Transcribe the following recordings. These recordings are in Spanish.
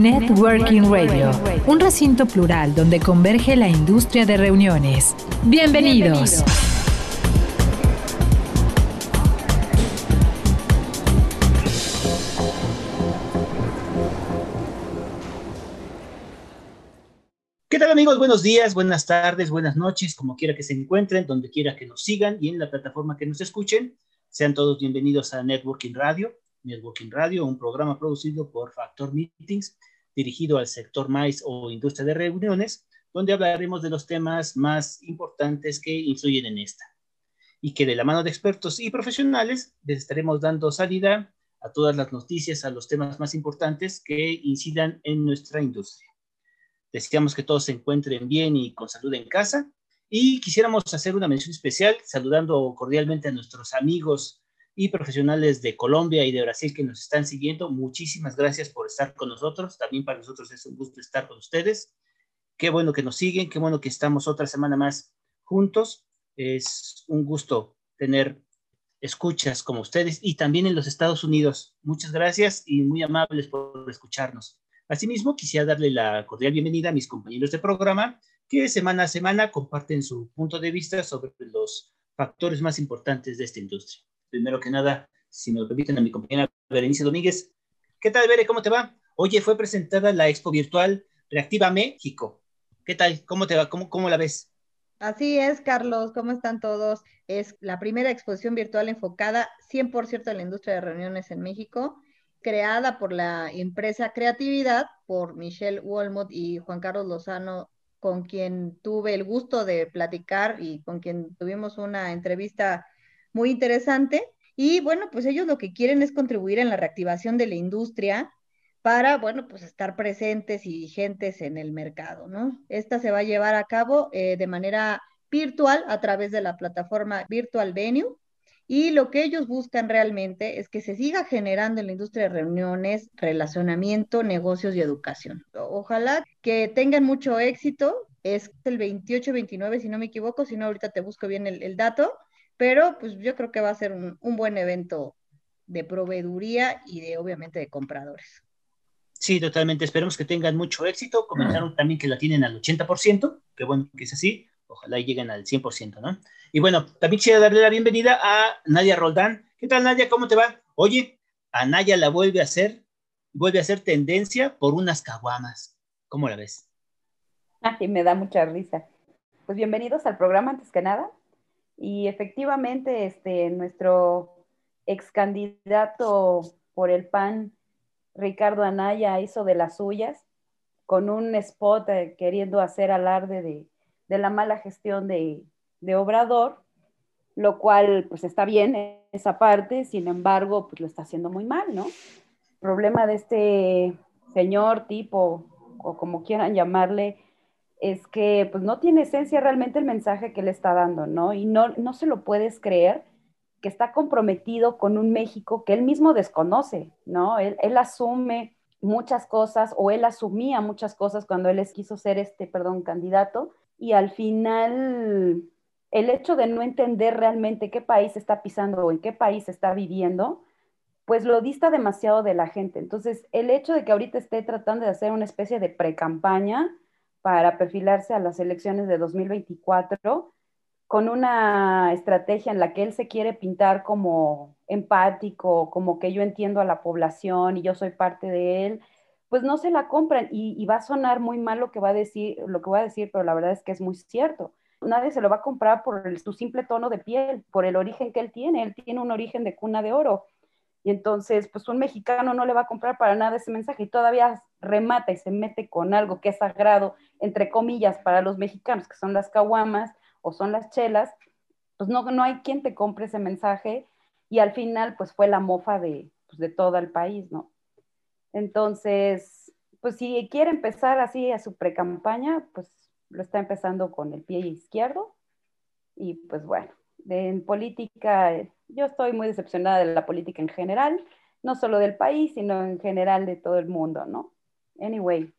Networking Radio, un recinto plural donde converge la industria de reuniones. Bienvenidos. ¿Qué tal amigos? Buenos días, buenas tardes, buenas noches, como quiera que se encuentren, donde quiera que nos sigan y en la plataforma que nos escuchen. Sean todos bienvenidos a Networking Radio. Networking Radio, un programa producido por Factor Meetings, dirigido al sector MAIS o industria de reuniones, donde hablaremos de los temas más importantes que influyen en esta. Y que de la mano de expertos y profesionales les estaremos dando salida a todas las noticias, a los temas más importantes que incidan en nuestra industria. Deseamos que todos se encuentren bien y con salud en casa. Y quisiéramos hacer una mención especial, saludando cordialmente a nuestros amigos y profesionales de Colombia y de Brasil que nos están siguiendo. Muchísimas gracias por estar con nosotros. También para nosotros es un gusto estar con ustedes. Qué bueno que nos siguen, qué bueno que estamos otra semana más juntos. Es un gusto tener escuchas como ustedes y también en los Estados Unidos. Muchas gracias y muy amables por escucharnos. Asimismo, quisiera darle la cordial bienvenida a mis compañeros de programa que semana a semana comparten su punto de vista sobre los factores más importantes de esta industria primero que nada, si me lo permiten, a mi compañera Berenice Domínguez. ¿Qué tal, Bere? ¿Cómo te va? Oye, fue presentada la expo virtual Reactiva México. ¿Qué tal? ¿Cómo te va? ¿Cómo, cómo la ves? Así es, Carlos. ¿Cómo están todos? Es la primera exposición virtual enfocada 100% en la industria de reuniones en México, creada por la empresa Creatividad, por Michelle Walmot y Juan Carlos Lozano, con quien tuve el gusto de platicar y con quien tuvimos una entrevista muy interesante. Y bueno, pues ellos lo que quieren es contribuir en la reactivación de la industria para, bueno, pues estar presentes y vigentes en el mercado, ¿no? Esta se va a llevar a cabo eh, de manera virtual a través de la plataforma Virtual Venue. Y lo que ellos buscan realmente es que se siga generando en la industria de reuniones, relacionamiento, negocios y educación. Ojalá que tengan mucho éxito. Es el 28-29, si no me equivoco, si no, ahorita te busco bien el, el dato pero pues yo creo que va a ser un, buen evento de proveeduría y de obviamente de compradores. Sí, totalmente. Esperemos que tengan mucho éxito. Comentaron también que la tienen al 80%, que bueno que es así. Ojalá lleguen al 100%, ¿no? Y bueno, también quisiera darle la bienvenida a Nadia Roldán. ¿Qué tal, Nadia? ¿Cómo te va? Oye, Anaya la vuelve a hacer, vuelve a hacer tendencia por unas caguamas. ¿Cómo la ves? Ay, me da mucha risa. Pues bienvenidos al programa, antes que nada. Y efectivamente, este, nuestro ex candidato por el PAN, Ricardo Anaya, hizo de las suyas con un spot eh, queriendo hacer alarde de, la mala gestión de, Obrador, lo cual pues está bien esa parte, sin embargo, pues lo está haciendo muy mal, ¿no? Problema de este señor tipo, o como quieran llamarle, es que pues no tiene esencia realmente el mensaje que le está dando, ¿no? Y no, no se lo puedes creer que está comprometido con un México que él mismo desconoce, ¿no? Él, asume muchas cosas o él asumía muchas cosas cuando él quiso ser este, perdón, candidato y al final el hecho de no entender realmente qué país está pisando o en qué país está viviendo, pues lo dista demasiado de la gente. Entonces, el hecho de que ahorita esté tratando de hacer una especie de pre-campaña, para perfilarse a las elecciones de 2024 con una estrategia en la que él se quiere pintar como empático, como que yo entiendo a la población y yo soy parte de él, pues no se la compran y, va a sonar muy mal lo que va a decir, lo que a decir, pero la verdad es que es muy cierto. Nadie se lo va a comprar por su simple tono de piel, por el origen que él tiene. Él tiene un origen de cuna de oro. Y entonces, pues un mexicano no le va a comprar para nada ese mensaje y todavía remata y se mete con algo que es sagrado, entre comillas, para los mexicanos, que son las caguamas o son las chelas, pues no, no hay quien te compre ese mensaje y al final, pues fue la mofa de, pues, de todo el país, ¿no? Entonces, pues si quiere empezar así a su pre-campaña, pues lo está empezando con el pie izquierdo. Y pues bueno, en política, yo estoy muy decepcionada de la política en general, no solo del país, sino en general de todo el mundo, ¿no? Anyway.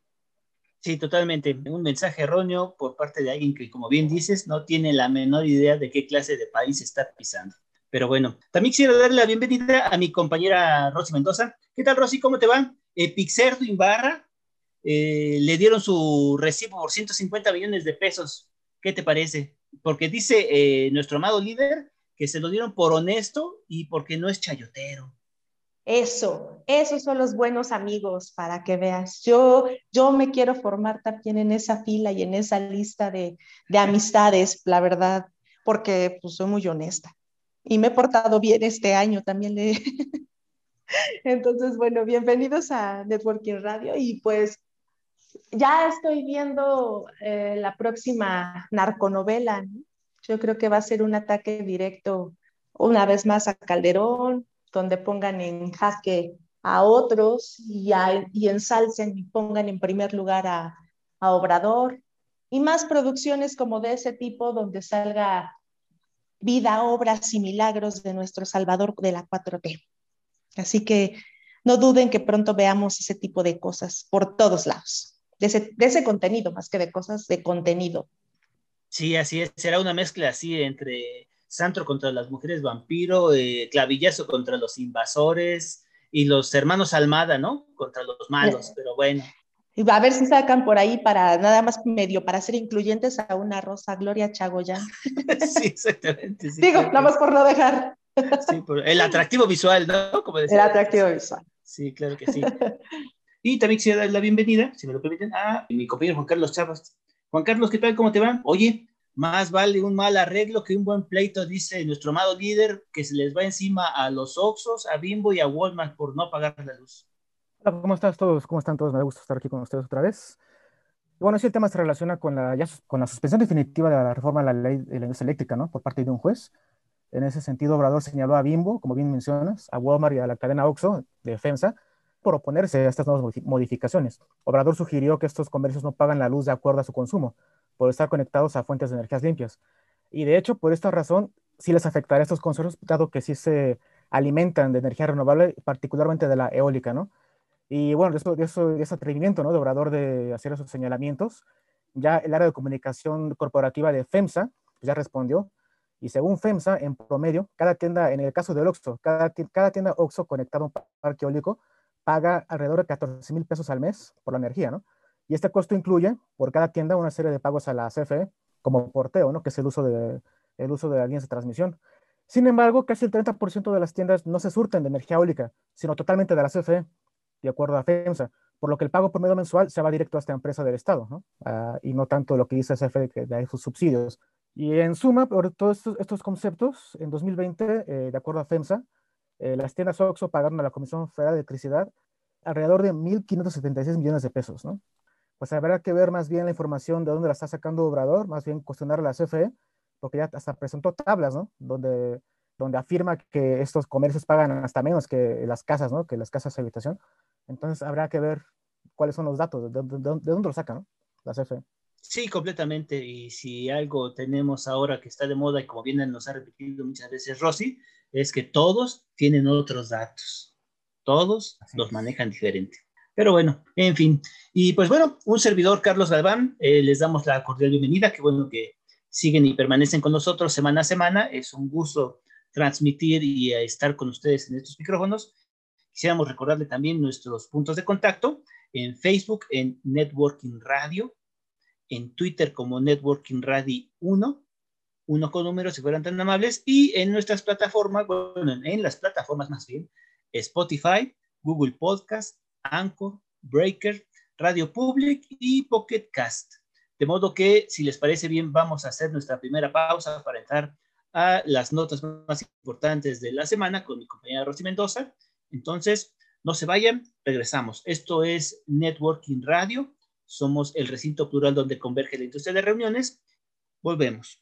Sí, totalmente. Un mensaje erróneo por parte de alguien que, como bien dices, no tiene la menor idea de qué clase de país está pisando. Pero bueno, también quisiera darle la bienvenida a mi compañera Rosy Mendoza. ¿Qué tal, Rosy? ¿Cómo te va? Eh, Pixerdo Inbarra eh, le dieron su recibo por 150 millones de pesos. ¿Qué te parece? Porque dice eh, nuestro amado líder que se lo dieron por honesto y porque no es chayotero. Eso, esos son los buenos amigos para que veas. Yo, yo me quiero formar también en esa fila y en esa lista de, de amistades, la verdad, porque pues, soy muy honesta y me he portado bien este año también. Le... Entonces, bueno, bienvenidos a Networking Radio y pues ya estoy viendo eh, la próxima narconovela. Yo creo que va a ser un ataque directo una vez más a Calderón, donde pongan en jaque a otros y, y ensalcen y pongan en primer lugar a, a Obrador y más producciones como de ese tipo donde salga vida, obras y milagros de nuestro Salvador de la 4T. Así que no duden que pronto veamos ese tipo de cosas por todos lados, de ese, contenido, más que de cosas, de contenido. Sí, así es, será una mezcla así entre Santo contra las mujeres vampiro, eh, clavillazo contra los invasores y los hermanos Almada, ¿no? Contra los malos, pero bueno. Y a ver si sacan por ahí para nada más medio para ser incluyentes a una Rosa Gloria Chagoya. sí, exactamente. Digo, nada más por no dejar. sí, por el atractivo visual, ¿no? Como decía. El atractivo visual. Sí, claro que sí. Y también quisiera dar la bienvenida, si me lo permiten, a mi compañero Juan Carlos Chavas. Juan Carlos, ¿qué tal? ¿Cómo te va? Oye, más vale un mal arreglo que un buen pleito, dice nuestro amado líder, que se les va encima a los Oxos, a Bimbo y a Walmart por no pagar la luz. Hola, ¿cómo estás todos? ¿Cómo están todos? Me gusta estar aquí con ustedes otra vez. bueno, ese tema se relaciona con la, con la suspensión definitiva de la reforma de la ley de la industria eléctrica, ¿no? Por parte de un juez. En ese sentido, Obrador señaló a Bimbo, como bien mencionas, a Walmart y a la cadena Oxxo de FEMSA por oponerse a estas nuevas modificaciones. Obrador sugirió que estos comercios no pagan la luz de acuerdo a su consumo, por estar conectados a fuentes de energías limpias. Y de hecho, por esta razón, sí les afectará a estos consumos, dado que sí se alimentan de energía renovable, particularmente de la eólica, ¿no? Y bueno, eso, eso, ese atrevimiento ¿no? de Obrador de hacer esos señalamientos, ya el área de comunicación corporativa de FEMSA ya respondió. Y según FEMSA, en promedio, cada tienda, en el caso del OXXO, cada, cada tienda OXXO conectada a un parque eólico paga alrededor de 14 mil pesos al mes por la energía, ¿no? Y este costo incluye por cada tienda una serie de pagos a la CFE, como porteo, ¿no? Que es el uso de, el uso de líneas de transmisión. Sin embargo, casi el 30% de las tiendas no se surten de energía eólica, sino totalmente de la CFE de acuerdo a FEMSA, por lo que el pago por medio mensual se va directo a esta empresa del Estado, ¿no? Ah, y no tanto lo que dice CFE que da sus subsidios. Y en suma, por todos estos, conceptos, en 2020, eh, de acuerdo a FEMSA, eh, las tiendas OXXO pagaron a la Comisión Federal de Electricidad alrededor de 1.576 millones de pesos, ¿no? Pues habrá que ver más bien la información de dónde la está sacando Obrador, más bien cuestionar a la CFE, porque ya hasta presentó tablas, ¿no? Donde donde afirma que estos comercios pagan hasta menos que las casas, ¿no? Que las casas de habitación. Entonces habrá que ver cuáles son los datos, de, dónde lo sacan, ¿no? La CFE. Sí, completamente. Y si algo tenemos ahora que está de moda y como bien nos ha repetido muchas veces Rosy, es que todos tienen otros datos. Todos los manejan diferente. Pero bueno, en fin. Y pues bueno, un servidor, Carlos Galván, eh, les damos la cordial bienvenida. Qué bueno que siguen y permanecen con nosotros semana a semana. Es un gusto transmitir y estar con ustedes en estos micrófonos. Quisiéramos recordarle también nuestros puntos de contacto en Facebook, en Networking Radio, en Twitter como Networking Radio 1, uno con números si fueran tan amables, y en nuestras plataformas, bueno, en las plataformas más bien, Spotify, Google Podcast, Anchor, Breaker, Radio Public y Pocket Cast. De modo que, si les parece bien, vamos a hacer nuestra primera pausa para entrar a las notas más importantes de la semana con mi compañera Rosy Mendoza. Entonces, no se vayan, regresamos. Esto es Networking Radio. Somos el recinto plural donde converge la industria de reuniones. Volvemos.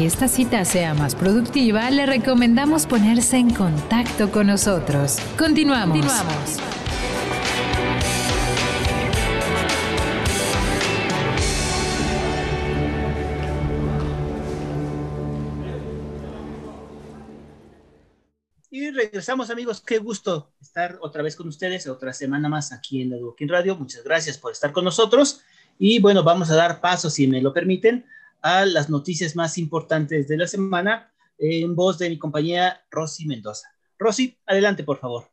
Que esta cita sea más productiva, le recomendamos ponerse en contacto con nosotros. Continuamos. Continuamos. Y regresamos amigos, qué gusto estar otra vez con ustedes, otra semana más aquí en la Networking Radio. Muchas gracias por estar con nosotros. Y bueno, vamos a dar paso, si me lo permiten, a las noticias más importantes de la semana en voz de mi compañera Rosy Mendoza. Rosy, adelante, por favor.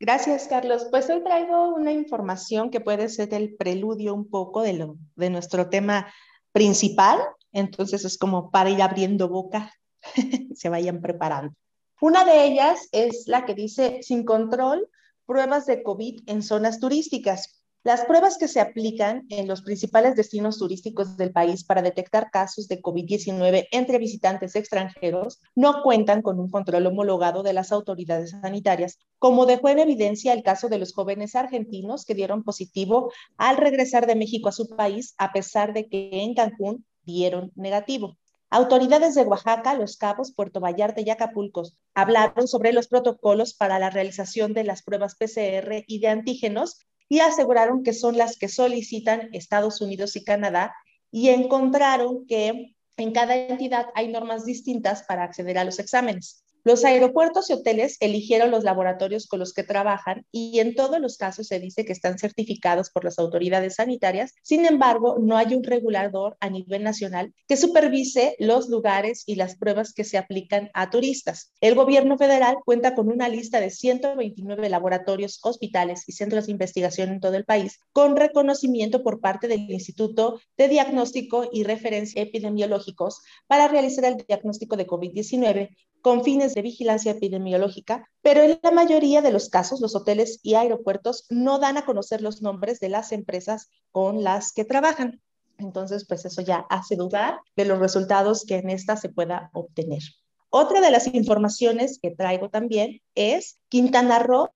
Gracias, Carlos. Pues hoy traigo una información que puede ser el preludio un poco de, lo, de nuestro tema principal. Entonces es como para ir abriendo boca, se vayan preparando. Una de ellas es la que dice, sin control, pruebas de COVID en zonas turísticas. Las pruebas que se aplican en los principales destinos turísticos del país para detectar casos de COVID-19 entre visitantes extranjeros no cuentan con un control homologado de las autoridades sanitarias, como dejó en evidencia el caso de los jóvenes argentinos que dieron positivo al regresar de México a su país, a pesar de que en Cancún dieron negativo. Autoridades de Oaxaca, Los Cabos, Puerto Vallarta y Acapulco hablaron sobre los protocolos para la realización de las pruebas PCR y de antígenos y aseguraron que son las que solicitan Estados Unidos y Canadá y encontraron que en cada entidad hay normas distintas para acceder a los exámenes. Los aeropuertos y hoteles eligieron los laboratorios con los que trabajan y en todos los casos se dice que están certificados por las autoridades sanitarias. Sin embargo, no hay un regulador a nivel nacional que supervise los lugares y las pruebas que se aplican a turistas. El gobierno federal cuenta con una lista de 129 laboratorios, hospitales y centros de investigación en todo el país, con reconocimiento por parte del Instituto de Diagnóstico y Referencia Epidemiológicos para realizar el diagnóstico de COVID-19 con fines de vigilancia epidemiológica, pero en la mayoría de los casos los hoteles y aeropuertos no dan a conocer los nombres de las empresas con las que trabajan. Entonces, pues eso ya hace dudar de los resultados que en esta se pueda obtener. Otra de las informaciones que traigo también es Quintana Roo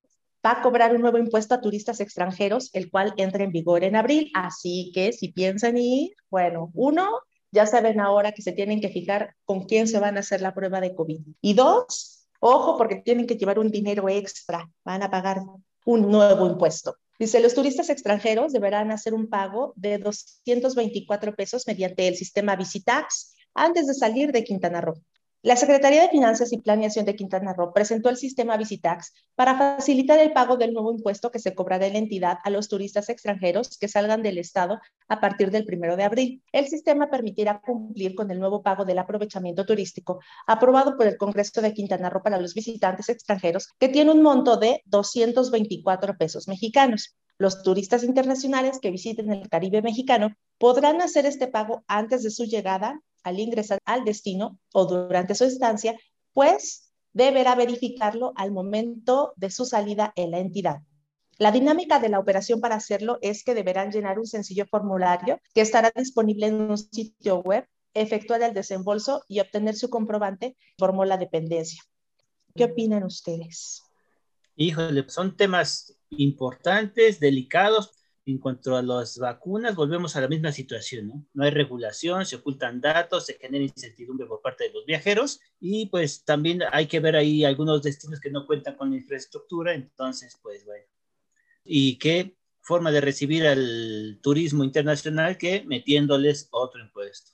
va a cobrar un nuevo impuesto a turistas extranjeros, el cual entra en vigor en abril. Así que si piensan ir, bueno, uno, ya saben ahora que se tienen que fijar con quién se van a hacer la prueba de COVID. Y dos, ojo porque tienen que llevar un dinero extra, van a pagar un nuevo impuesto. Dice, los turistas extranjeros deberán hacer un pago de 224 pesos mediante el sistema Visitax antes de salir de Quintana Roo. La Secretaría de Finanzas y Planeación de Quintana Roo presentó el sistema Visitax para facilitar el pago del nuevo impuesto que se cobrará de la entidad a los turistas extranjeros que salgan del Estado a partir del primero de abril. El sistema permitirá cumplir con el nuevo pago del aprovechamiento turístico aprobado por el Congreso de Quintana Roo para los visitantes extranjeros, que tiene un monto de 224 pesos mexicanos. Los turistas internacionales que visiten el Caribe mexicano podrán hacer este pago antes de su llegada al ingresar al destino o durante su estancia, pues deberá verificarlo al momento de su salida en la entidad. La dinámica de la operación para hacerlo es que deberán llenar un sencillo formulario que estará disponible en un sitio web, efectuar el desembolso y obtener su comprobante, formó la dependencia. ¿Qué opinan ustedes? Híjole, son temas importantes, delicados, en cuanto a las vacunas, volvemos a la misma situación, ¿no? No hay regulación, se ocultan datos, se genera incertidumbre por parte de los viajeros y pues también hay que ver ahí algunos destinos que no cuentan con la infraestructura, entonces pues bueno. ¿Y qué forma de recibir al turismo internacional que metiéndoles otro impuesto?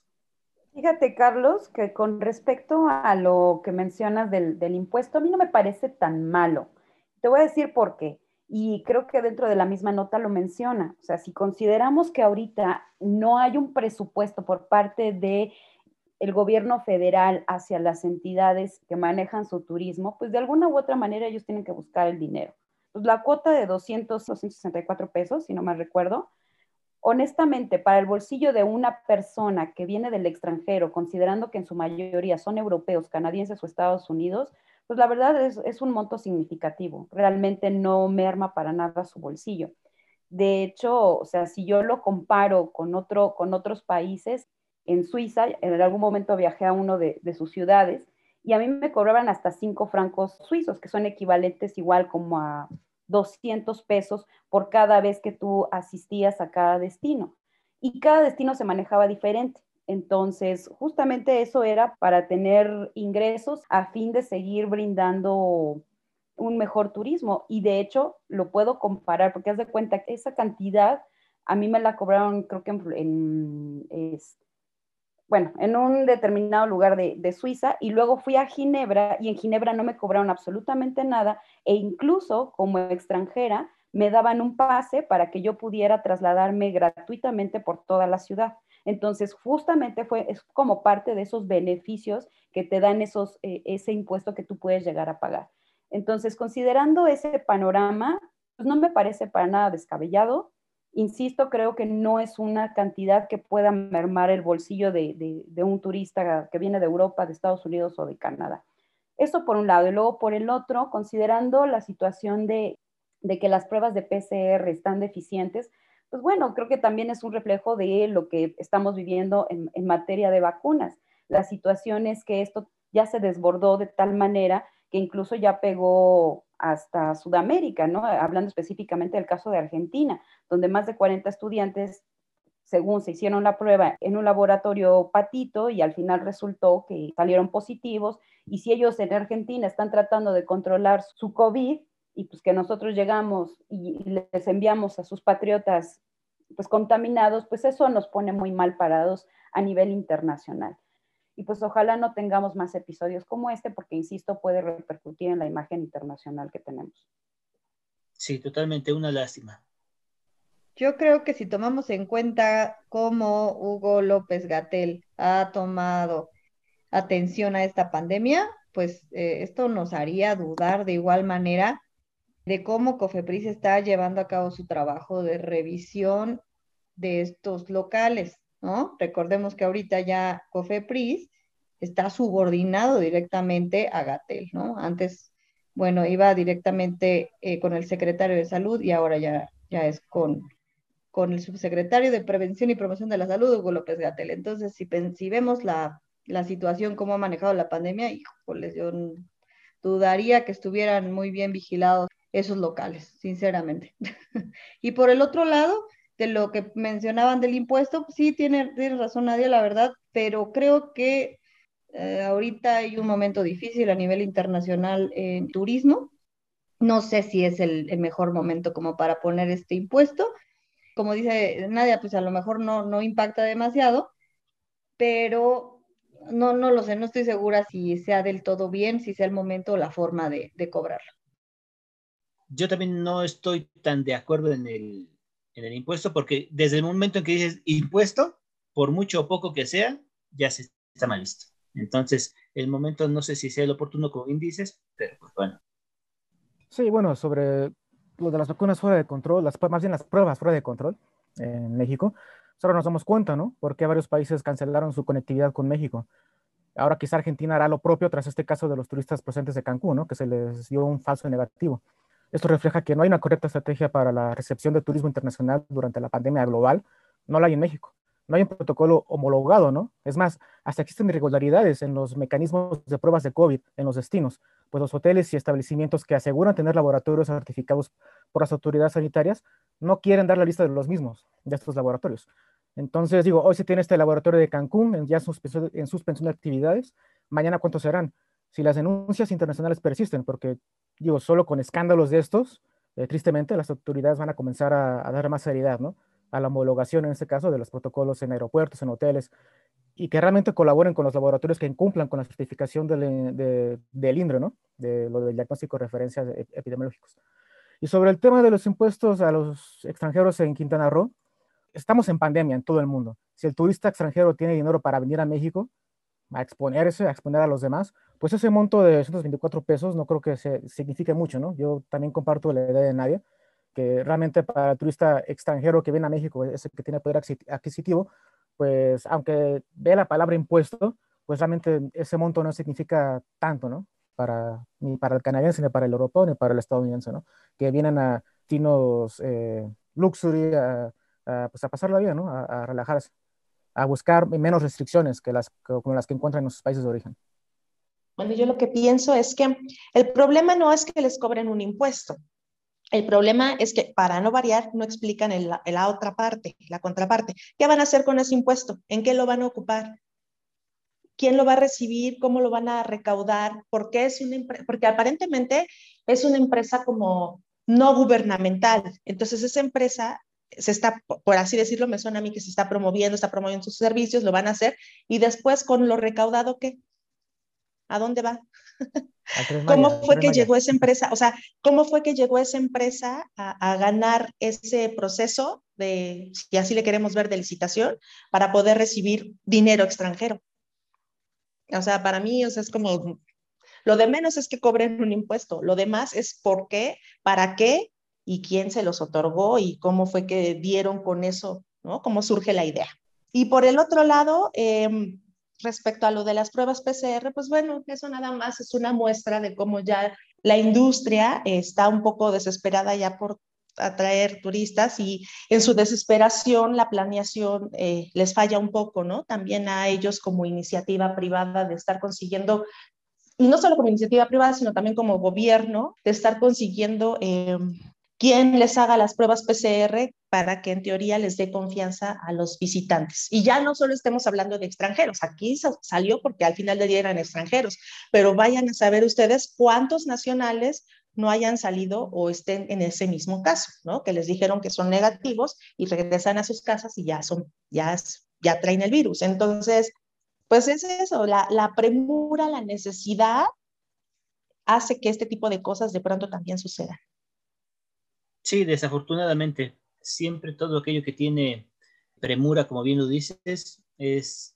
Fíjate, Carlos, que con respecto a lo que mencionas del, del impuesto, a mí no me parece tan malo. Te voy a decir por qué y creo que dentro de la misma nota lo menciona. O sea, si consideramos que ahorita no hay un presupuesto por parte de el gobierno federal hacia las entidades que manejan su turismo, pues de alguna u otra manera ellos tienen que buscar el dinero. Pues la cuota de 200, 264 pesos, si no me recuerdo, honestamente, para el bolsillo de una persona que viene del extranjero, considerando que en su mayoría son europeos, canadienses o Estados Unidos, pues la verdad es, es un monto significativo. Realmente no merma para nada su bolsillo. De hecho, o sea, si yo lo comparo con, otro, con otros países, en Suiza, en algún momento viajé a uno de, sus ciudades y a mí me cobraban hasta cinco francos suizos, que son equivalentes igual como a 200 pesos por cada vez que tú asistías a cada destino. Y cada destino se manejaba diferente. Entonces, justamente eso era para tener ingresos a fin de seguir brindando un mejor turismo. Y de hecho, lo puedo comparar porque haz de cuenta que esa cantidad a mí me la cobraron, creo que en, bueno, en un determinado lugar de, de, Suiza y luego fui a Ginebra y en Ginebra no me cobraron absolutamente nada e incluso como extranjera me daban un pase para que yo pudiera trasladarme gratuitamente por toda la ciudad. Entonces, justamente fue es como parte de esos beneficios que te dan esos, eh, ese impuesto que tú puedes llegar a pagar. Entonces, considerando ese panorama, pues no me parece para nada descabellado. Insisto, creo que no es una cantidad que pueda mermar el bolsillo de, de, un turista que viene de Europa, de Estados Unidos o de Canadá. Eso por un lado. Y luego por el otro, considerando la situación de, de que las pruebas de PCR están deficientes, pues bueno, creo que también es un reflejo de lo que estamos viviendo en, en materia de vacunas. La situación es que esto ya se desbordó de tal manera que incluso ya pegó hasta Sudamérica, ¿no? Hablando específicamente del caso de Argentina, donde más de 40 estudiantes, según se hicieron la prueba en un laboratorio patito y al final resultó que salieron positivos, y si ellos en Argentina están tratando de controlar su COVID, y pues que nosotros llegamos y les enviamos a sus patriotas pues contaminados, pues eso nos pone muy mal parados a nivel internacional. Y pues ojalá no tengamos más episodios como este, porque, insisto, puede repercutir en la imagen internacional que tenemos. Sí, totalmente una lástima. Yo creo que si tomamos en cuenta cómo Hugo López Gatel ha tomado atención a esta pandemia, pues eh, esto nos haría dudar de igual manera de cómo Cofepris está llevando a cabo su trabajo de revisión de estos locales, ¿no? Recordemos que ahorita ya Cofepris está subordinado directamente a Gatel, ¿no? Antes, bueno, iba directamente eh, con el secretario de salud y ahora ya, ya es con, con el subsecretario de Prevención y Promoción de la Salud, Hugo López Gatel. Entonces, si, si vemos la, la situación, cómo ha manejado la pandemia, híjoles, yo dudaría que estuvieran muy bien vigilados esos locales, sinceramente. y por el otro lado, de lo que mencionaban del impuesto, sí, tiene, tiene razón Nadia, la verdad, pero creo que eh, ahorita hay un momento difícil a nivel internacional en turismo. No sé si es el, el, mejor momento como para poner este impuesto. Como dice Nadia, pues a lo mejor no, no impacta demasiado, pero no, no lo sé, no estoy segura si sea del todo bien, si sea el momento o la forma de, de cobrarlo yo también no estoy tan de acuerdo en el, en el impuesto, porque desde el momento en que dices impuesto, por mucho o poco que sea, ya se está mal listo. Entonces, el momento no sé si sea el oportuno como índices, pero pues bueno. Sí, bueno, sobre lo de las vacunas fuera de control, las, más bien las pruebas fuera de control en México, solo nos damos cuenta, ¿no? Porque varios países cancelaron su conectividad con México. Ahora quizá Argentina hará lo propio tras este caso de los turistas presentes de Cancún, ¿no? Que se les dio un falso negativo. Esto refleja que no hay una correcta estrategia para la recepción de turismo internacional durante la pandemia global. No la hay en México. No hay un protocolo homologado, ¿no? Es más, hasta existen irregularidades en los mecanismos de pruebas de COVID en los destinos, pues los hoteles y establecimientos que aseguran tener laboratorios certificados por las autoridades sanitarias no quieren dar la lista de los mismos, de estos laboratorios. Entonces, digo, hoy se tiene este laboratorio de Cancún ya en suspensión de actividades. Mañana, ¿cuántos serán? Si las denuncias internacionales persisten, porque digo, solo con escándalos de estos, eh, tristemente las autoridades van a comenzar a, dar más seriedad, ¿no? A la homologación, en este caso, de los protocolos en aeropuertos, en hoteles, y que realmente colaboren con los laboratorios que incumplan con la certificación del, de, del INDRE, ¿no? De lo del diagnóstico de referencias epidemiológicos. Y sobre el tema de los impuestos a los extranjeros en Quintana Roo, estamos en pandemia en todo el mundo. Si el turista extranjero tiene dinero para venir a México, a exponerse, a exponer a los demás, pues ese monto de 224 pesos no creo que se, signifique mucho, ¿no? Yo también comparto la idea de Nadia, que realmente para el turista extranjero que viene a México, ese que tiene poder adquisitivo, pues aunque ve la palabra impuesto, pues realmente ese monto no significa tanto, ¿no? para, ni para el canadiense, ni para el europeo, ni para el estadounidense, ¿no? Que vienen a tinos eh, luxury, a, pues a pasar la vida, ¿no? A, relajarse, a buscar menos restricciones que las, como las que encuentran en sus países de origen. Bueno, yo lo que pienso es que el problema no es que les cobren un impuesto. El problema es que para no variar no explican la, otra parte, la contraparte. ¿Qué van a hacer con ese impuesto? ¿En qué lo van a ocupar? quién lo va a recibir, cómo lo van a recaudar, porque es una porque aparentemente es una empresa como no gubernamental. Entonces esa empresa se está, por así decirlo, me suena a mí que se está promoviendo, está promoviendo sus servicios, lo van a hacer y después con lo recaudado, ¿qué? ¿A dónde va? ¿Cómo fue que llegó esa empresa? O sea, ¿cómo fue que llegó esa empresa a, ganar ese proceso de, si así le queremos ver, de licitación para poder recibir dinero extranjero? O sea, para mí, o sea, es como, lo de menos es que cobren un impuesto, lo demás es por qué, para qué y quién se los otorgó y cómo fue que dieron con eso, ¿no? Cómo surge la idea. Y por el otro lado, eh, respecto a lo de las pruebas PCR, pues bueno, eso nada más es una muestra de cómo ya la industria está un poco desesperada ya por atraer turistas y en su desesperación la planeación eh, les falla un poco, ¿no? También a ellos como iniciativa privada de estar consiguiendo, y no solo como iniciativa privada, sino también como gobierno, de estar consiguiendo eh, quien les haga las pruebas PCR para que en teoría les dé confianza a los visitantes. Y ya no solo estemos hablando de extranjeros, aquí salió porque al final de día eran extranjeros, pero vayan a saber ustedes cuántos nacionales no hayan salido o estén en ese mismo caso, ¿no? Que les dijeron que son negativos y regresan a sus casas y ya son, ya, ya traen el virus. Entonces, pues es eso, la premura, la necesidad hace que este tipo de cosas de pronto también sucedan. Sí, desafortunadamente, siempre todo aquello que tiene premura, como bien lo dices, es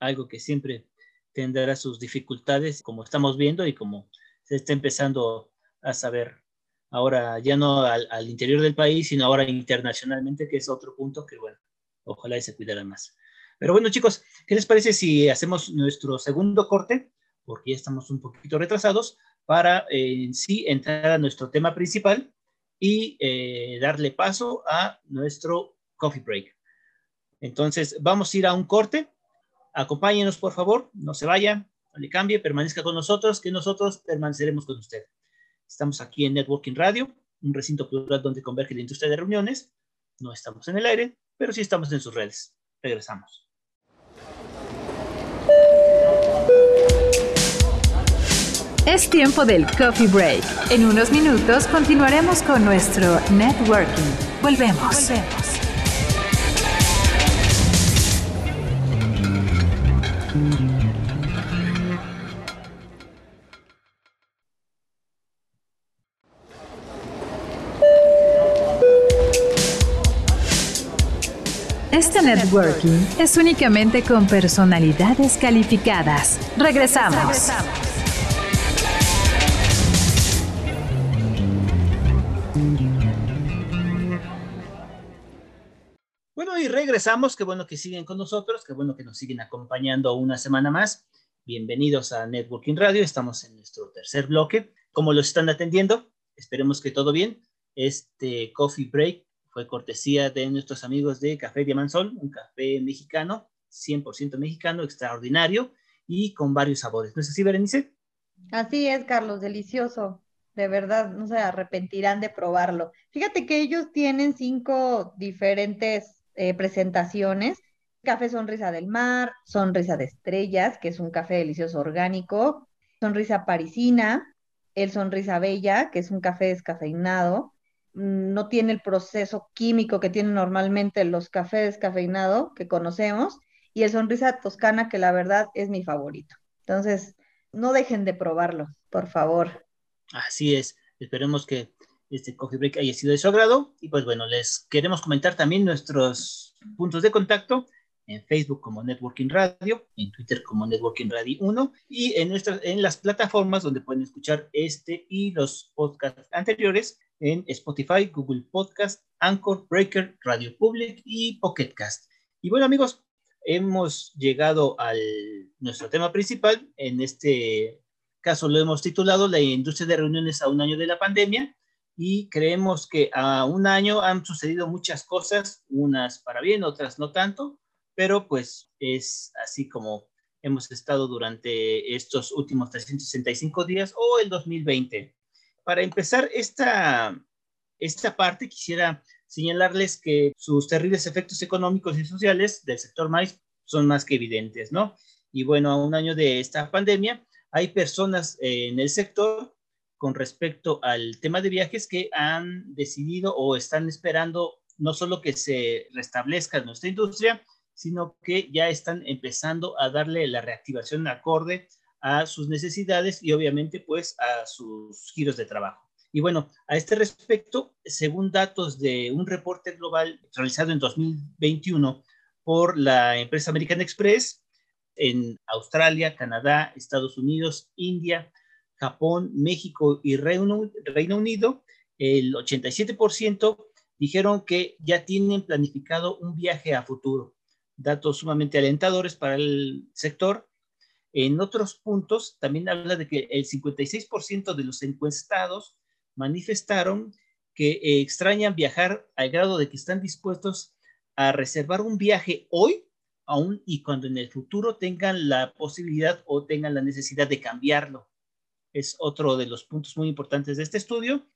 algo que siempre tendrá sus dificultades, como estamos viendo y como se está empezando a saber ahora ya no al, interior del país, sino ahora internacionalmente, que es otro punto que, bueno, ojalá y se cuidara más. Pero bueno, chicos, ¿qué les parece si hacemos nuestro segundo corte? Porque ya estamos un poquito retrasados para eh, en sí entrar a nuestro tema principal, y eh, darle paso a nuestro coffee break. Entonces, vamos a ir a un corte. Acompáñenos, por favor, no se vaya, no le cambie, permanezca con nosotros, que nosotros permaneceremos con usted. Estamos aquí en Networking Radio, un recinto plural donde converge la industria de reuniones. No estamos en el aire, pero sí estamos en sus redes. Regresamos. Es tiempo del coffee break. En unos minutos continuaremos con nuestro networking. Volvemos. Este networking es únicamente con personalidades calificadas. Regresamos. y regresamos. Qué bueno que siguen con nosotros, qué bueno que nos siguen acompañando una semana más. Bienvenidos a Networking Radio. Estamos en nuestro tercer bloque. ¿Cómo los están atendiendo? Esperemos que todo bien. Este coffee break fue cortesía de nuestros amigos de Café Diamansol, un café mexicano, 100% mexicano, extraordinario y con varios sabores. ¿No es así, Berenice? Así es, Carlos, delicioso. De verdad, no se arrepentirán de probarlo. Fíjate que ellos tienen cinco diferentes eh, presentaciones. Café Sonrisa del Mar, Sonrisa de Estrellas, que es un café delicioso orgánico, Sonrisa Parisina, el Sonrisa Bella, que es un café descafeinado, mm, no tiene el proceso químico que tienen normalmente los cafés descafeinados que conocemos, y el Sonrisa Toscana, que la verdad es mi favorito. Entonces, no dejen de probarlo, por favor. Así es, esperemos que este coffee break haya sido de su agrado. Y pues bueno, les queremos comentar también nuestros puntos de contacto en Facebook como Networking Radio, en Twitter como Networking Radio 1 y en, nuestras, en las plataformas donde pueden escuchar este y los podcasts anteriores en Spotify, Google Podcast, Anchor, Breaker, Radio Public y Pocket Cast. Y bueno amigos, hemos llegado al nuestro tema principal en este caso lo hemos titulado La industria de reuniones a un año de la pandemia y creemos que a un año han sucedido muchas cosas, unas para bien, otras no tanto, pero pues es así como hemos estado durante estos últimos 365 días o el 2020. Para empezar esta, esta parte, quisiera señalarles que sus terribles efectos económicos y sociales del sector maíz son más que evidentes, ¿no? Y bueno, a un año de esta pandemia, hay personas en el sector con respecto al tema de viajes que han decidido o están esperando no solo que se restablezca nuestra industria, sino que ya están empezando a darle la reactivación acorde a sus necesidades y obviamente pues a sus giros de trabajo. Y bueno, a este respecto, según datos de un reporte global realizado en 2021 por la empresa American Express, en Australia, Canadá, Estados Unidos, India, Japón, México y Reino, Unido, el 87% dijeron que ya tienen planificado un viaje a futuro. Datos sumamente alentadores para el sector. En otros puntos también habla de que el 56% de los encuestados manifestaron que eh, extrañan viajar al grado de que están dispuestos a reservar un viaje hoy, aún y cuando en el futuro tengan la posibilidad o tengan la necesidad de cambiarlo es otro de los puntos muy importantes de este estudio.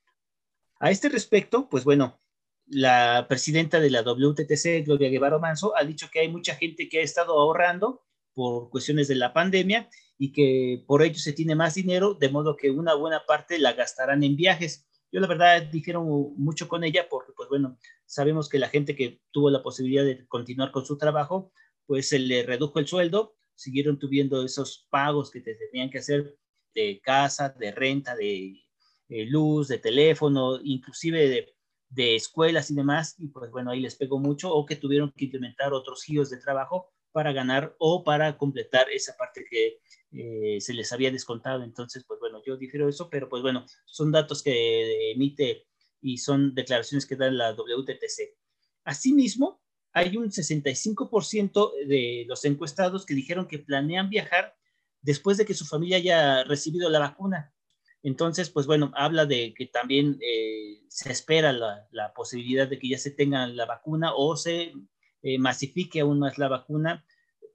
A este respecto, pues bueno, la presidenta de la WTTC, Gloria Guevara Manso, ha dicho que hay mucha gente que ha estado ahorrando por cuestiones de la pandemia y que por ello se tiene más dinero, de modo que una buena parte la gastarán en viajes. Yo la verdad dijeron mucho con ella porque, pues bueno, sabemos que la gente que tuvo la posibilidad de continuar con su trabajo, pues se le redujo el sueldo, siguieron tuviendo esos pagos que te tenían que hacer de casa, de renta, de, luz, de teléfono, inclusive de, de, escuelas y demás, y pues bueno, ahí les pegó mucho, o que tuvieron que implementar otros giros de trabajo para ganar o para completar esa parte que eh, se les había descontado. Entonces, pues bueno, yo difiero eso, pero pues bueno, son datos que emite y son declaraciones que da la WTTC. Asimismo, hay un 65% de los encuestados que dijeron que planean viajar después de que su familia haya recibido la vacuna. Entonces, pues bueno, habla de que también eh, se espera la, posibilidad de que ya se tenga la vacuna o se eh, masifique aún más la vacuna,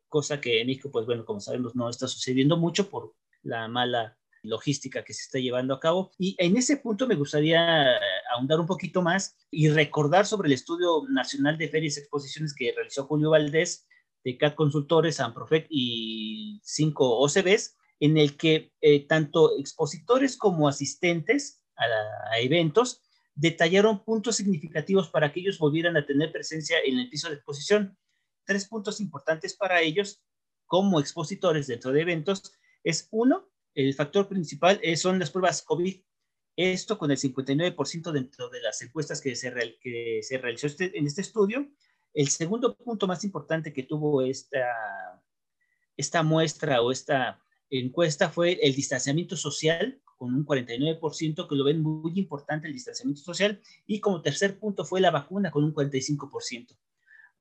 cosa que en México, pues bueno, como sabemos, no está sucediendo mucho por la mala logística que se está llevando a cabo. Y en ese punto me gustaría eh, ahondar un poquito más y recordar sobre el Estudio Nacional de Ferias y Exposiciones que realizó Julio Valdés de CAD Consultores, Amprofec y cinco OCBs, en el que eh, tanto expositores como asistentes a, eventos detallaron puntos significativos para que ellos volvieran a tener presencia en el piso de exposición. Tres puntos importantes para ellos como expositores dentro de eventos es uno, el factor principal son las pruebas COVID. Esto con el 59% dentro de las encuestas que se, que se realizó este, en este estudio el segundo punto más importante que tuvo esta, esta muestra o esta encuesta fue el distanciamiento social, con un 49% que lo ven muy importante el distanciamiento social, y como tercer punto fue la vacuna, con un 45%.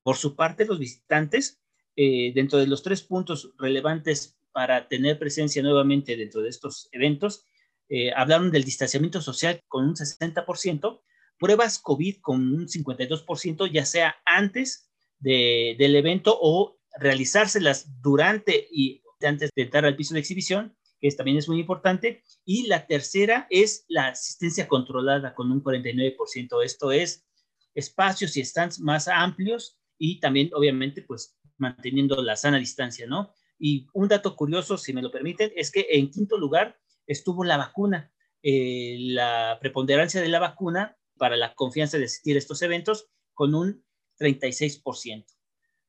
Por su parte, los visitantes, eh, dentro de los tres puntos relevantes para tener presencia nuevamente dentro de estos eventos, eh, hablaron del distanciamiento social con un 60%, pruebas COVID con un 52%, ya sea antes del evento o realizárselas durante y antes de entrar al piso de exhibición, que también es muy importante. Y la tercera es la asistencia controlada con un 49%. Esto es espacios y stands más amplios y también, obviamente, pues manteniendo la sana distancia, ¿no? Y un dato curioso, si me lo permiten, es que en quinto lugar estuvo la vacuna. Eh, la preponderancia de la vacuna para la confianza de asistir a estos eventos con un 36%.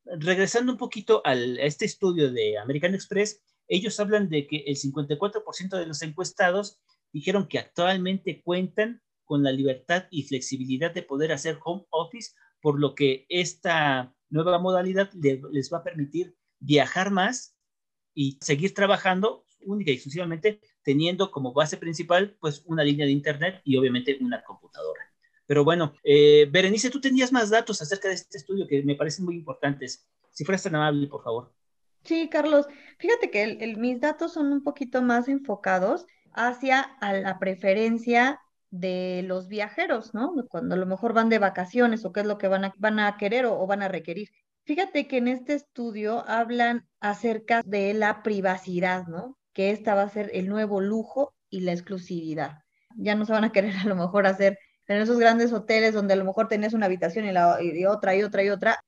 Regresando un poquito a este estudio de American Express, ellos hablan de que el 54% de los encuestados dijeron que actualmente cuentan con la libertad y flexibilidad de poder hacer home office, por lo que esta nueva modalidad les va a permitir viajar más y seguir trabajando única y exclusivamente teniendo como base principal pues una línea de internet y obviamente una computadora. Pero bueno, eh, Berenice, tú tenías más datos acerca de este estudio que me parecen muy importantes. Si fueras tan amable, por favor. Sí, Carlos, fíjate que mis datos son un poquito más enfocados hacia a la preferencia de los viajeros, ¿no? Cuando a lo mejor van de vacaciones o qué es lo que van a, van a querer o, van a requerir. Fíjate que en este estudio hablan acerca de la privacidad, ¿no? Que esta va a ser el nuevo lujo y la exclusividad. Ya no se van a querer a lo mejor hacer en esos grandes hoteles donde a lo mejor tenés una habitación y, la, y otra y otra y otra.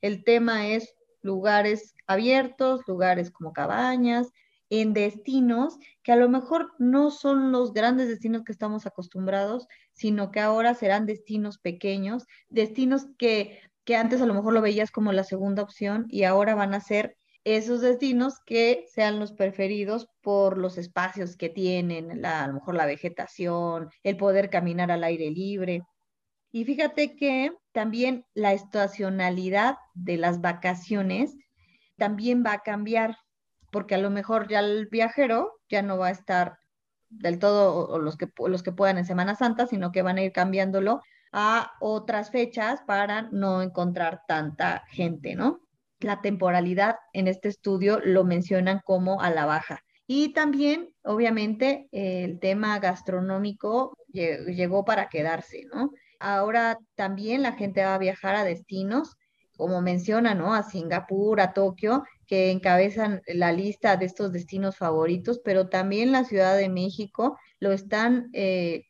El tema es lugares abiertos, lugares como cabañas, en destinos que a lo mejor no son los grandes destinos que estamos acostumbrados, sino que ahora serán destinos pequeños, destinos que, que antes a lo mejor lo veías como la segunda opción y ahora van a ser esos destinos que sean los preferidos por los espacios que tienen, a lo mejor la vegetación, el poder caminar al aire libre. Y fíjate que también la estacionalidad de las vacaciones también va a cambiar porque a lo mejor ya el viajero ya no va a estar del todo, o, los, que, los que puedan en Semana Santa, sino que van a ir cambiándolo a otras fechas para no encontrar tanta gente, ¿no? La temporalidad en este estudio lo mencionan como a la baja. Y también, obviamente, el tema gastronómico llegó para quedarse, ¿no? Ahora también la gente va a viajar a destinos, como menciona, ¿no? A Singapur, a Tokio, que encabezan la lista de estos destinos favoritos, pero también la Ciudad de México lo están, eh,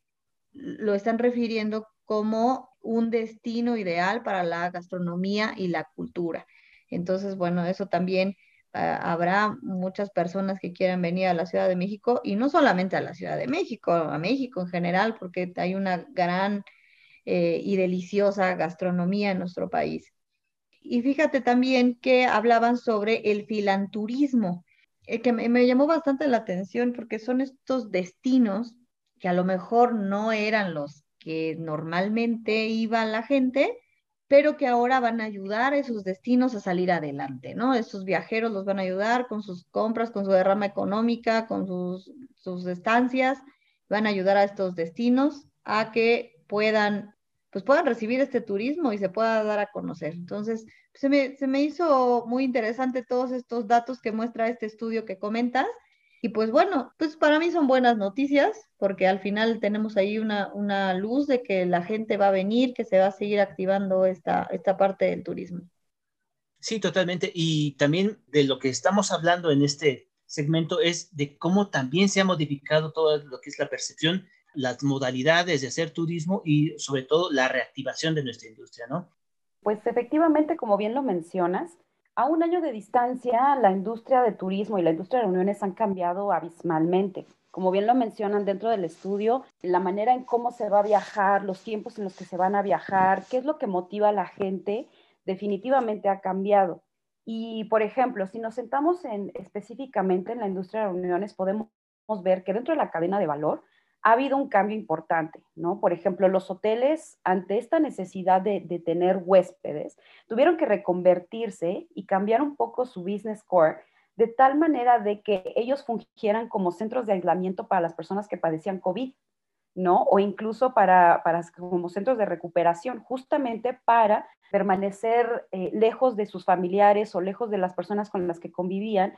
lo están refiriendo como un destino ideal para la gastronomía y la cultura. Entonces, bueno, eso también ah, habrá muchas personas que quieran venir a la Ciudad de México y no solamente a la Ciudad de México, a México en general, porque hay una gran eh, y deliciosa gastronomía en nuestro país. Y fíjate también que hablaban sobre el filanturismo, eh, que me, llamó bastante la atención porque son estos destinos que a lo mejor no eran los que normalmente iba la gente, pero que ahora van a ayudar a esos destinos a salir adelante, ¿no? Esos viajeros los van a ayudar con sus compras, con su derrama económica, con sus, sus estancias, van a ayudar a estos destinos a que puedan pues puedan recibir este turismo y se pueda dar a conocer. Entonces, se me, se me hizo muy interesante todos estos datos que muestra este estudio que comentas. Y pues bueno, pues para mí son buenas noticias porque al final tenemos ahí una, una luz de que la gente va a venir, que se va a seguir activando esta, esta parte del turismo. Sí, totalmente. Y también de lo que estamos hablando en este segmento es de cómo también se ha modificado todo lo que es la percepción las modalidades de hacer turismo y sobre todo la reactivación de nuestra industria, ¿no? Pues efectivamente, como bien lo mencionas, a un año de distancia la industria de turismo y la industria de reuniones han cambiado abismalmente. Como bien lo mencionan dentro del estudio, la manera en cómo se va a viajar, los tiempos en los que se van a viajar, qué es lo que motiva a la gente, definitivamente ha cambiado. Y, por ejemplo, si nos sentamos en, específicamente en la industria de reuniones, podemos ver que dentro de la cadena de valor ha habido un cambio importante, ¿no? Por ejemplo, los hoteles, ante esta necesidad de, tener huéspedes, tuvieron que reconvertirse y cambiar un poco su business core de tal manera de que ellos fungieran como centros de aislamiento para las personas que padecían COVID, ¿no? O incluso para, como centros de recuperación, justamente para permanecer eh, lejos de sus familiares o lejos de las personas con las que convivían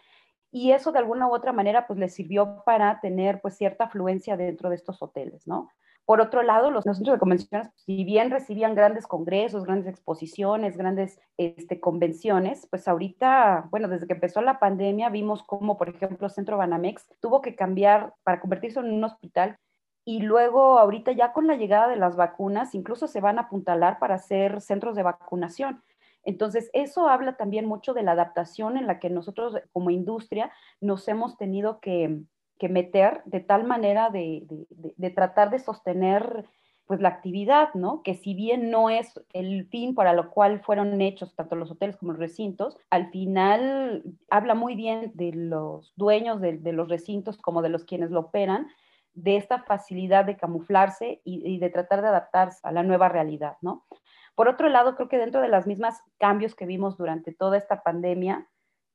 y eso de alguna u otra manera pues les sirvió para tener pues cierta afluencia dentro de estos hoteles, ¿no? Por otro lado, los, centros de convenciones, si bien recibían grandes congresos, grandes exposiciones, grandes este, convenciones, pues ahorita, bueno, desde que empezó la pandemia vimos cómo, por ejemplo, Centro Banamex tuvo que cambiar para convertirse en un hospital y luego ahorita ya con la llegada de las vacunas, incluso se van a apuntalar para hacer centros de vacunación. Entonces, eso habla también mucho de la adaptación en la que nosotros como industria nos hemos tenido que, meter de tal manera de, tratar de sostener pues la actividad, ¿no? Que si bien no es el fin para lo cual fueron hechos tanto los hoteles como los recintos, al final habla muy bien de los dueños de, los recintos como de los quienes lo operan, de esta facilidad de camuflarse y, y, de tratar de adaptarse a la nueva realidad, ¿no? Por otro lado, creo que dentro de las mismas cambios que vimos durante toda esta pandemia,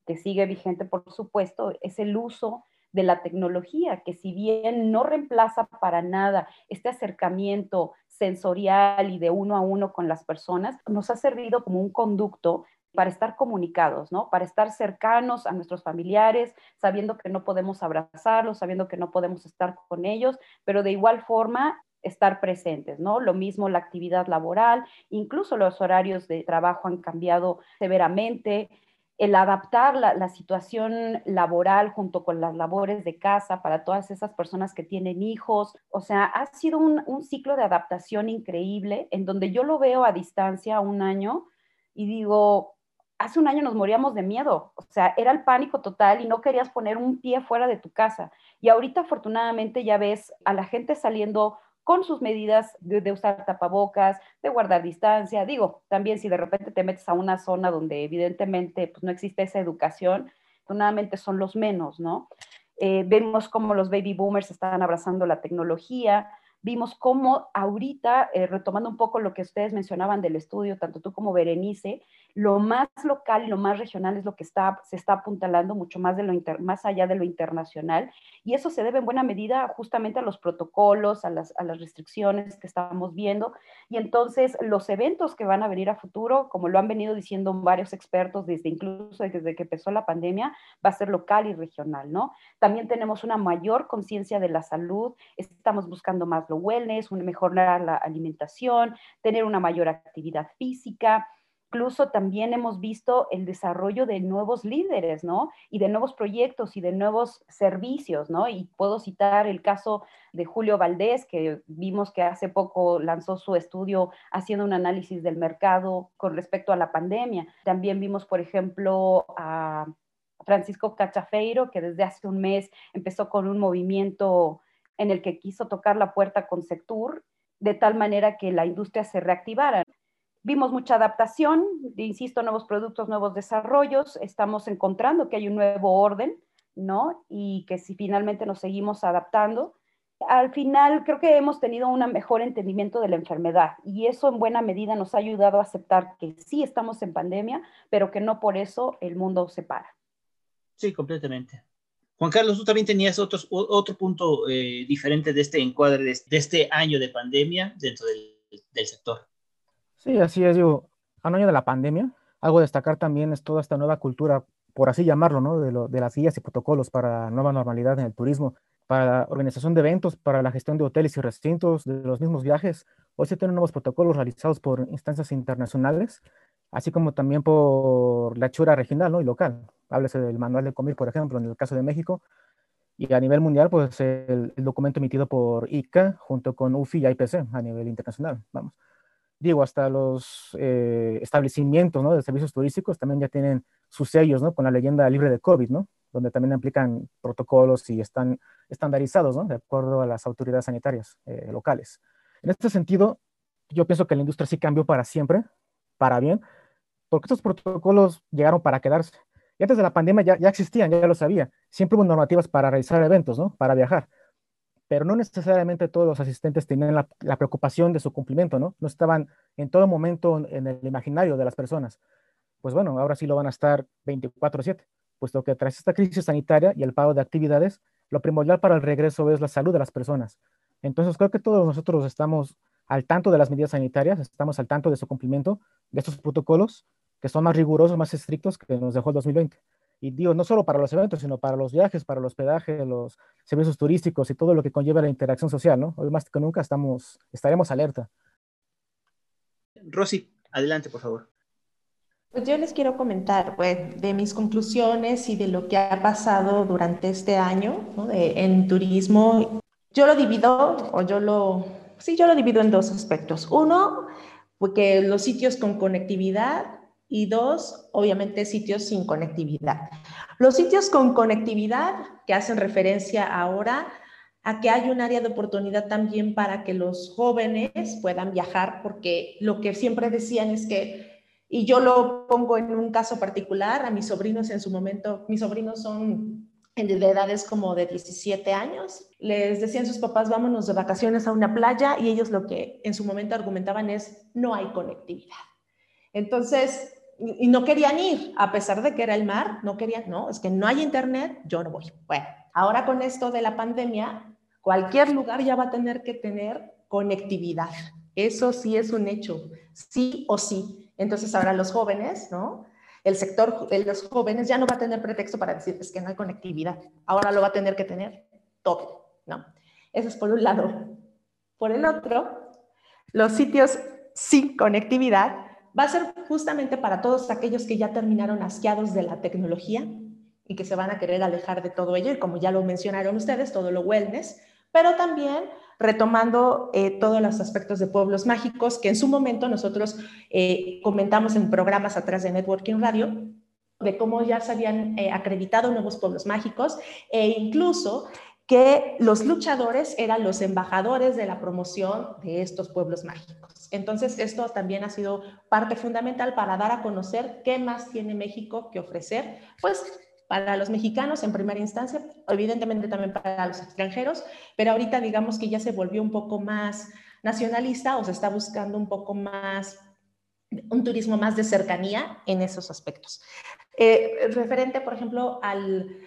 que sigue vigente, por supuesto, es el uso de la tecnología, que si bien no reemplaza para nada este acercamiento sensorial y de uno a uno con las personas, nos ha servido como un conducto para estar comunicados, ¿no? Para estar cercanos a nuestros familiares, sabiendo que no podemos abrazarlos, sabiendo que no podemos estar con ellos, pero de igual forma estar presentes, ¿no? Lo mismo la actividad laboral, incluso los horarios de trabajo han cambiado severamente, el adaptar la, situación laboral junto con las labores de casa para todas esas personas que tienen hijos. O sea, ha sido un, un, ciclo de adaptación increíble en donde yo lo veo a distancia un año y digo, hace un año nos moríamos de miedo, o sea, era el pánico total y no querías poner un pie fuera de tu casa. Y ahorita afortunadamente ya ves a la gente saliendo con sus medidas de, usar tapabocas, de guardar distancia. Digo, también si de repente te metes a una zona donde evidentemente pues, no existe esa educación, afortunadamente son los menos, ¿no? Eh, vemos cómo los baby boomers están abrazando la tecnología, vimos cómo ahorita, eh, retomando un poco lo que ustedes mencionaban del estudio, tanto tú como Berenice, lo más local y lo más regional es lo que está, se está apuntalando mucho más, de lo más allá de lo internacional. Y eso se debe en buena medida justamente a los protocolos, a las, a las restricciones que estamos viendo. Y entonces los eventos que van a venir a futuro, como lo han venido diciendo varios expertos desde incluso desde que empezó la pandemia, va a ser local y regional, ¿no? También tenemos una mayor conciencia de la salud, estamos buscando más lo wellness, mejorar la alimentación, tener una mayor actividad física. Incluso también hemos visto el desarrollo de nuevos líderes, ¿no? Y de nuevos proyectos y de nuevos servicios, ¿no? Y puedo citar el caso de Julio Valdés, que vimos que hace poco lanzó su estudio haciendo un análisis del mercado con respecto a la pandemia. También vimos, por ejemplo, a Francisco Cachafeiro, que desde hace un mes empezó con un movimiento en el que quiso tocar la puerta con Sectur, de tal manera que la industria se reactivara. Vimos mucha adaptación, insisto, nuevos productos, nuevos desarrollos, estamos encontrando que hay un nuevo orden, ¿no? Y que si finalmente nos seguimos adaptando, al final creo que hemos tenido un mejor entendimiento de la enfermedad y eso en buena medida nos ha ayudado a aceptar que sí estamos en pandemia, pero que no por eso el mundo se para. Sí, completamente. Juan Carlos, tú también tenías otros, otro punto eh, diferente de este encuadre, de, este año de pandemia dentro del, sector. Sí, así es, digo, a un año de la pandemia, algo a destacar también es toda esta nueva cultura, por así llamarlo, ¿no? De, lo, las guías y protocolos para nueva normalidad en el turismo, para la organización de eventos, para la gestión de hoteles y recintos, de los mismos viajes. Hoy se tienen nuevos protocolos realizados por instancias internacionales, así como también por la chura regional ¿no? y local háblese del manual de COMIR, por ejemplo, en el caso de México, y a nivel mundial, pues el, documento emitido por ICA junto con UFI y IPC a nivel internacional, vamos. Digo, hasta los eh, establecimientos ¿no? de servicios turísticos también ya tienen sus sellos, ¿no? Con la leyenda libre de COVID, ¿no? Donde también aplican protocolos y están estandarizados, ¿no? De acuerdo a las autoridades sanitarias eh, locales. En este sentido, yo pienso que la industria sí cambió para siempre, para bien, porque estos protocolos llegaron para quedarse. Y antes de la pandemia ya, ya existían, ya lo sabía. Siempre hubo normativas para realizar eventos, ¿no? Para viajar. Pero no necesariamente todos los asistentes tenían la, preocupación de su cumplimiento, ¿no? No estaban en todo momento en el imaginario de las personas. Pues bueno, ahora sí lo van a estar 24/7, puesto que tras esta crisis sanitaria y el pago de actividades, lo primordial para el regreso es la salud de las personas. Entonces creo que todos nosotros estamos al tanto de las medidas sanitarias, estamos al tanto de su cumplimiento, de estos protocolos, que son más rigurosos, más estrictos que nos dejó el 2020. Y digo, no solo para los eventos, sino para los viajes, para el hospedaje, los servicios turísticos y todo lo que conlleva la interacción social, ¿no? Hoy más que nunca estamos, estaremos alerta. Rosy, adelante, por favor. Pues yo les quiero comentar pues, de mis conclusiones y de lo que ha pasado durante este año en turismo. Yo lo divido, o yo lo, sí, yo lo divido en dos aspectos. Uno, porque los sitios con conectividad y dos, obviamente sitios sin conectividad. Los sitios con conectividad que hacen referencia ahora a que hay un área de oportunidad también para que los jóvenes puedan viajar, porque lo que siempre decían es que, y yo lo pongo en un caso particular, a mis sobrinos en su momento, mis sobrinos son de edades como de 17 años, les decían sus papás, vámonos de vacaciones a una playa, y ellos lo que en su momento argumentaban es, no hay conectividad. Entonces, y no querían ir, a pesar de que era el mar, no querían, no, es que no hay internet, yo no voy. Bueno, ahora con esto de la pandemia, cualquier lugar ya va a tener que tener conectividad. Eso sí es un hecho, sí o sí. Entonces ahora los jóvenes, ¿no? el sector de los jóvenes ya no va a tener pretexto para decir es que no hay conectividad. Ahora lo va a tener que tener todo, ¿no? Eso es por un lado. Por el otro, los sitios sin conectividad va a ser justamente para todos aquellos que ya terminaron asqueados de la tecnología y que se van a querer alejar de todo ello, y como ya lo mencionaron ustedes, todo lo wellness, pero también retomando eh, todos los aspectos de pueblos mágicos que en su momento nosotros eh, comentamos en programas atrás de Networking Radio, de cómo ya se habían eh, acreditado nuevos pueblos mágicos e incluso que los luchadores eran los embajadores de la promoción de estos pueblos mágicos. Entonces, esto también ha sido parte fundamental para dar a conocer qué más tiene México que ofrecer, pues para los mexicanos en primera instancia, evidentemente también para los extranjeros, pero ahorita digamos que ya se volvió un poco más nacionalista o se está buscando un poco más un turismo más de cercanía en esos aspectos. Eh, referente, por ejemplo, al,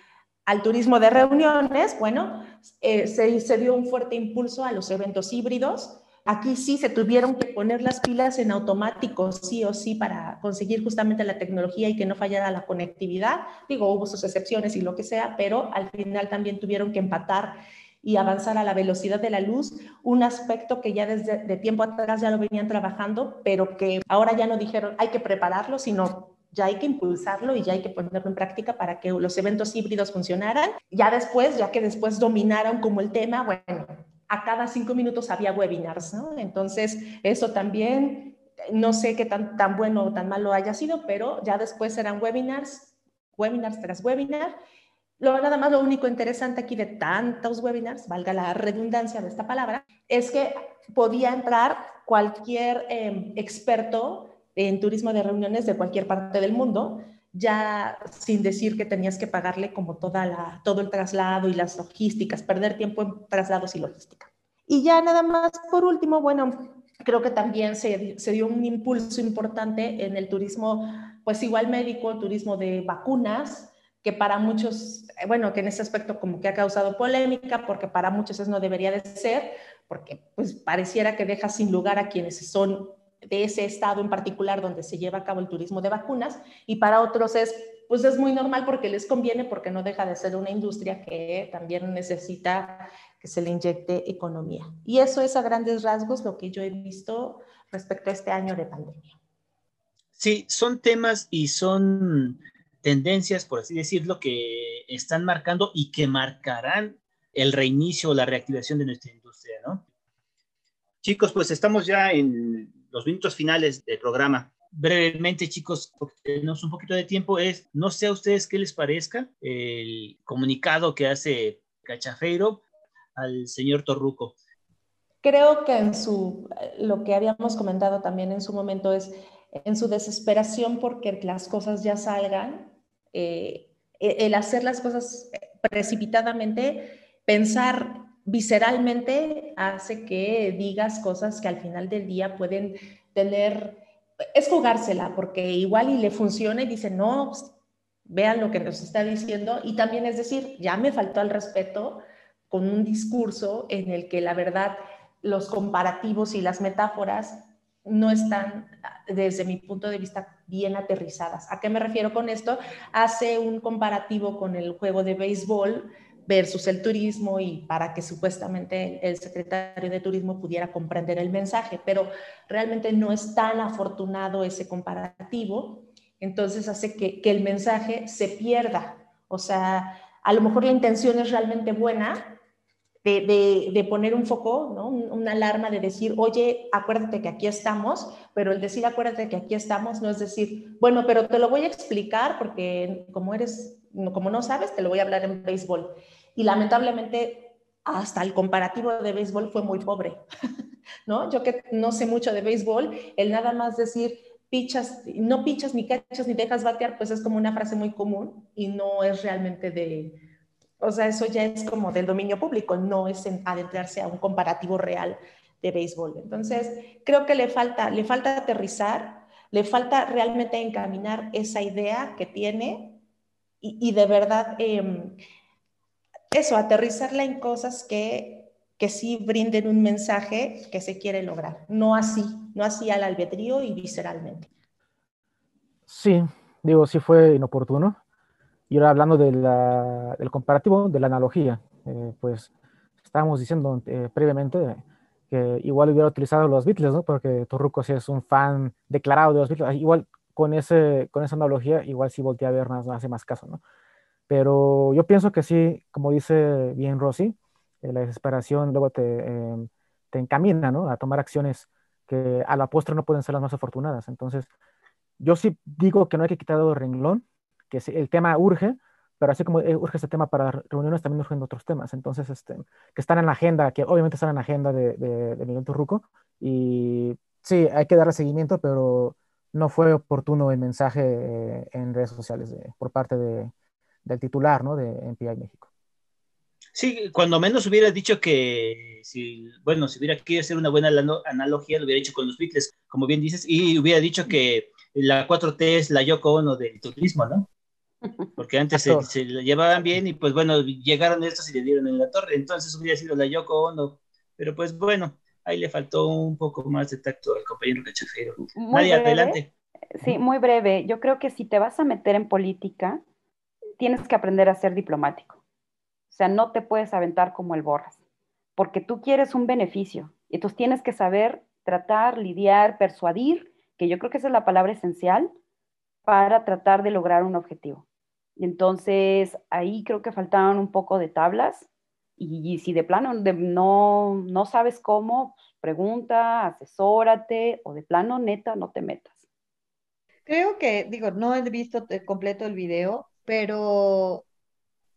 al, turismo de reuniones, bueno, eh, se, dio un fuerte impulso a los eventos híbridos, Aquí sí se tuvieron que poner las pilas en automático, sí o sí, para conseguir justamente la tecnología y que no fallara la conectividad. Digo, hubo sus excepciones y lo que sea, pero al final también tuvieron que empatar y avanzar a la velocidad de la luz, un aspecto que ya desde de tiempo atrás ya lo venían trabajando, pero que ahora ya no dijeron hay que prepararlo, sino ya hay que impulsarlo y ya hay que ponerlo en práctica para que los eventos híbridos funcionaran. Ya después, ya que después dominaron como el tema, bueno, a cada cinco minutos había webinars, ¿no? Entonces, eso también, no sé qué tan, tan bueno o tan malo haya sido, pero ya después eran webinars, webinars tras webinar. Lo, nada más lo único interesante aquí de tantos webinars, valga la redundancia de esta palabra, es que podía entrar cualquier em, experto en turismo de reuniones de cualquier parte del mundo, ya sin decir que tenías que pagarle como toda la, todo el traslado y las logísticas, perder tiempo en traslados y logística. Y ya nada más, por último, bueno, creo que también se, se dio un impulso importante en el turismo, pues igual médico, turismo de vacunas, que para muchos, bueno, que en ese aspecto como que ha causado polémica, porque para muchos eso no debería de ser, porque pues pareciera que deja sin lugar a quienes son de ese estado en particular donde se lleva a cabo el turismo de vacunas y para otros es pues es muy normal porque les conviene porque no deja de ser una industria que también necesita que se le inyecte economía. Y eso es a grandes rasgos lo que yo he visto respecto a este año de pandemia. Sí, son temas y son tendencias, por así decirlo, que están marcando y que marcarán el reinicio o la reactivación de nuestra industria, ¿no? Chicos, pues estamos ya en los minutos finales del programa. Brevemente, chicos, porque tenemos un poquito de tiempo, es, no sé a ustedes qué les parezca el comunicado que hace Cachafeiro al señor Torruco. Creo que en su, lo que habíamos comentado también en su momento es, en su desesperación porque las cosas ya salgan, eh, el hacer las cosas precipitadamente, pensar visceralmente hace que digas cosas que al final del día pueden tener, es jugársela, porque igual y le funciona y dice, no, pues, vean lo que nos está diciendo. Y también es decir, ya me faltó al respeto con un discurso en el que la verdad los comparativos y las metáforas no están, desde mi punto de vista, bien aterrizadas. ¿A qué me refiero con esto? Hace un comparativo con el juego de béisbol versus el turismo y para que supuestamente el secretario de turismo pudiera comprender el mensaje, pero realmente no es tan afortunado ese comparativo, entonces hace que, que el mensaje se pierda. O sea, a lo mejor la intención es realmente buena, de, de, de, poner un foco, ¿no? una alarma de decir, oye, acuérdate que aquí estamos, pero el decir acuérdate que aquí estamos no es decir, bueno, pero te lo voy a explicar porque como eres como no sabes, te lo voy a hablar en béisbol. Y lamentablemente, hasta el comparativo de béisbol fue muy pobre, ¿no? Yo que no sé mucho de béisbol, el nada más decir, pichas, no pichas ni cachas ni dejas batear, pues es como una frase muy común y no es realmente de, o sea, eso ya es como del dominio público, no es adentrarse a un comparativo real de béisbol. Entonces, creo que le falta, le falta aterrizar, le falta realmente encaminar esa idea que tiene y, de verdad, em, eso, aterrizarla en cosas que, que sí brinden un mensaje que se quiere lograr, no así, no así al albedrío y visceralmente. Sí, digo, sí fue inoportuno. Y ahora hablando de la, del comparativo, de la analogía, eh, pues estábamos diciendo eh, previamente que igual hubiera utilizado los Beatles, ¿no? Porque Torruco sí es un fan declarado de los Beatles. Igual con, ese, con esa analogía, igual sí voltea a ver, más, hace más caso, ¿no? Pero yo pienso que sí, como dice bien Rosy, la desesperación luego te, em, te encamina, ¿no? A tomar acciones que a la postre no pueden ser las más afortunadas. Entonces, yo sí digo que no hay que quitar el renglón, que el tema urge, pero así como eh, urge este tema para reuniones, también urgen otros temas. Entonces, este, que están en la agenda, que obviamente están en la agenda de, de, Miguel Turruco, y sí, hay que darle seguimiento, pero no fue oportuno el mensaje eh, en redes sociales por parte de, del titular ¿no? de NPI México. Sí, cuando menos hubiera dicho que, si, bueno, si hubiera querido hacer una buena analogía, lo hubiera hecho con los Beatles, como bien dices, y hubiera dicho que la 4T es la Yoko Ono del turismo, ¿no? Porque antes se, se llevaban bien y pues bueno, llegaron estos y le dieron en la torre, entonces hubiera sido la Yoko Ono, pero pues bueno, ahí le faltó un poco más de tacto al compañero cachafero. Nadie, adelante. Sí, muy breve. Yo creo que si te vas a meter en política, tienes que aprender a ser diplomático. O sea, no te puedes aventar como el borras, porque tú quieres un beneficio. Y tú tienes que saber tratar, lidiar, persuadir, que yo creo que esa es la palabra esencial para tratar de lograr un objetivo. Y entonces ahí creo que faltaban un poco de tablas. Y, si de plano no, no sabes cómo, pregunta, asesórate o de plano neta no te metas. Creo que, digo, no he visto completo el video, pero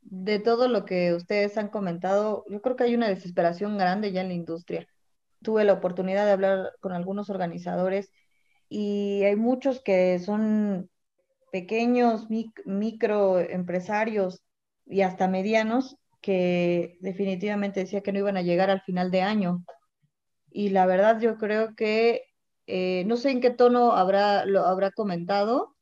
de todo lo que ustedes han comentado, yo creo que hay una desesperación grande ya en la industria. Tuve la oportunidad de hablar con algunos organizadores y hay muchos que son pequeños microempresarios y hasta medianos que definitivamente decía que no iban a llegar al final de año. Y la verdad yo creo que, eh, no sé en qué tono habrá, lo habrá comentado,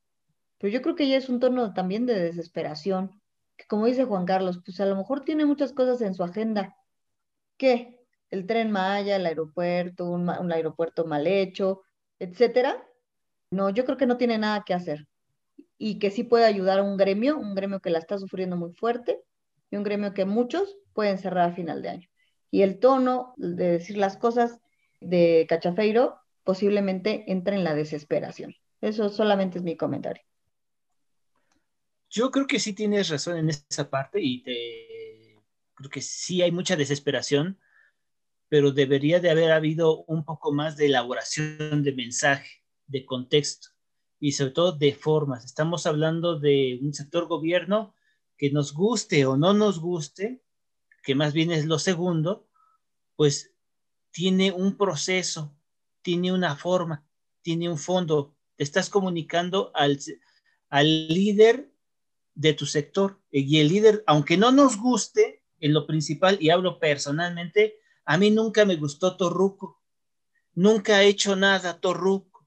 pero yo creo que ya es un tono también de desesperación como dice Juan Carlos, pues a lo mejor tiene muchas cosas en su agenda. ¿Qué? El tren Maya, el aeropuerto, un, aeropuerto mal hecho, etcétera. No, yo creo que no tiene nada que hacer y que sí puede ayudar a un gremio, un gremio que la está sufriendo muy fuerte y un gremio que muchos pueden cerrar a final de año. Y el tono de decir las cosas de Cachafeiro posiblemente entra en la desesperación. Eso solamente es mi comentario. Yo creo que sí tienes razón en esa parte y te, creo que sí hay mucha desesperación, pero debería de haber habido un poco más de elaboración de mensaje, de contexto y sobre todo de formas. Estamos hablando de un sector gobierno que nos guste o no nos guste, que más bien es lo segundo, pues tiene un proceso, tiene una forma, tiene un fondo. Te estás comunicando al, al líder de tu sector. Y el líder, aunque no nos guste, en lo principal, y hablo personalmente, a mí nunca me gustó Torruco. Nunca ha hecho nada Torruco.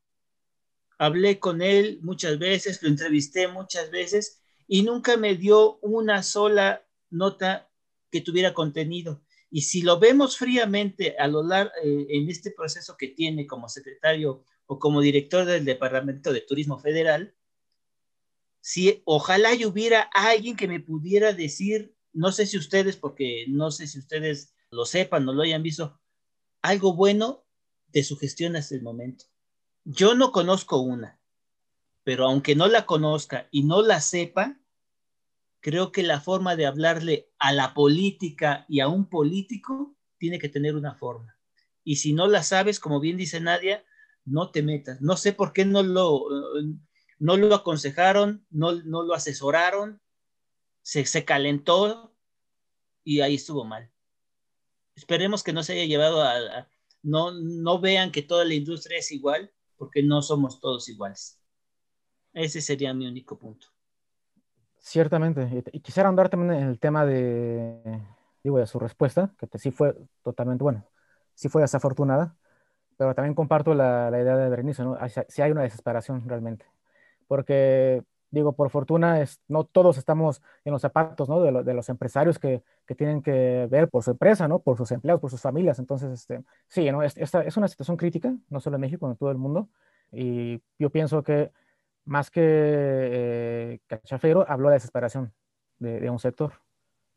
Hablé con él muchas veces, lo entrevisté muchas veces y nunca me dio una sola nota que tuviera contenido. Y si lo vemos fríamente a lo largo, eh, en este proceso que tiene como secretario o como director del Departamento de Turismo Federal, si ojalá y hubiera alguien que me pudiera decir, no sé si ustedes, porque no sé si ustedes lo sepan o lo hayan visto, algo bueno de su gestión hasta el momento. Yo no conozco una, pero aunque no la conozca y no la sepa, creo que la forma de hablarle a la política y a un político tiene que tener una forma. Y si no la sabes, como bien dice Nadia, no te metas. No sé por qué no lo, no lo aconsejaron, no, lo asesoraron, se, calentó y ahí estuvo mal. Esperemos que no se haya llevado a, no, no vean que toda la industria es igual, porque no somos todos iguales. Ese sería mi único punto. Ciertamente. Y quisiera andar también en el tema de, digo, de su respuesta, que sí fue totalmente, bueno, sí fue desafortunada, pero también comparto la, idea de Berenice, ¿no? Si hay una desesperación realmente porque digo, por fortuna, es, no todos estamos en los zapatos ¿no? de, de, los empresarios que, que, tienen que ver por su empresa, ¿no? por sus empleados, por sus familias. Entonces, este, sí, ¿no? es, esta es una situación crítica, no solo en México, en todo el mundo. Y yo pienso que más que eh, Cachafero, habló de desesperación de, un sector.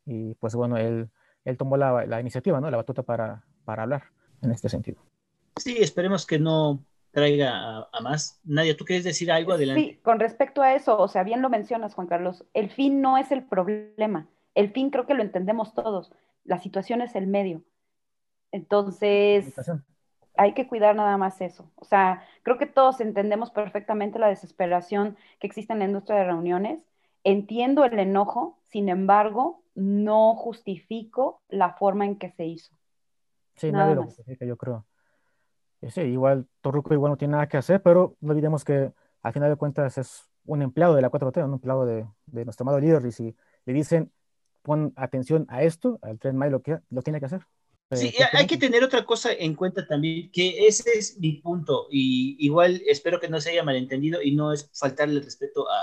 Y pues bueno, él, él tomó la, la iniciativa, ¿no? La batuta para, para hablar en este sentido. Sí, esperemos que no traiga a, más. Nadia, ¿tú quieres decir algo? Adelante. Sí, con respecto a eso, o sea, bien lo mencionas, Juan Carlos, el fin no es el problema. El fin creo que lo entendemos todos. La situación es el medio. Entonces, hay que cuidar nada más eso. O sea, creo que todos entendemos perfectamente la desesperación que existe en la industria de reuniones. Entiendo el enojo, sin embargo, no justifico la forma en que se hizo. Sí, nadie lo justifica, yo creo. Sí, igual Torruco igual no tiene nada que hacer, pero no olvidemos que al final de cuentas es un empleado de la 4T, un empleado de, de nuestro amado líder, y si le dicen pon atención a esto, al tren Maya lo, que, lo tiene que hacer. Sí, hay que tener otra cosa en cuenta también, que ese es mi punto, y igual espero que no se haya malentendido y no es faltarle respeto a,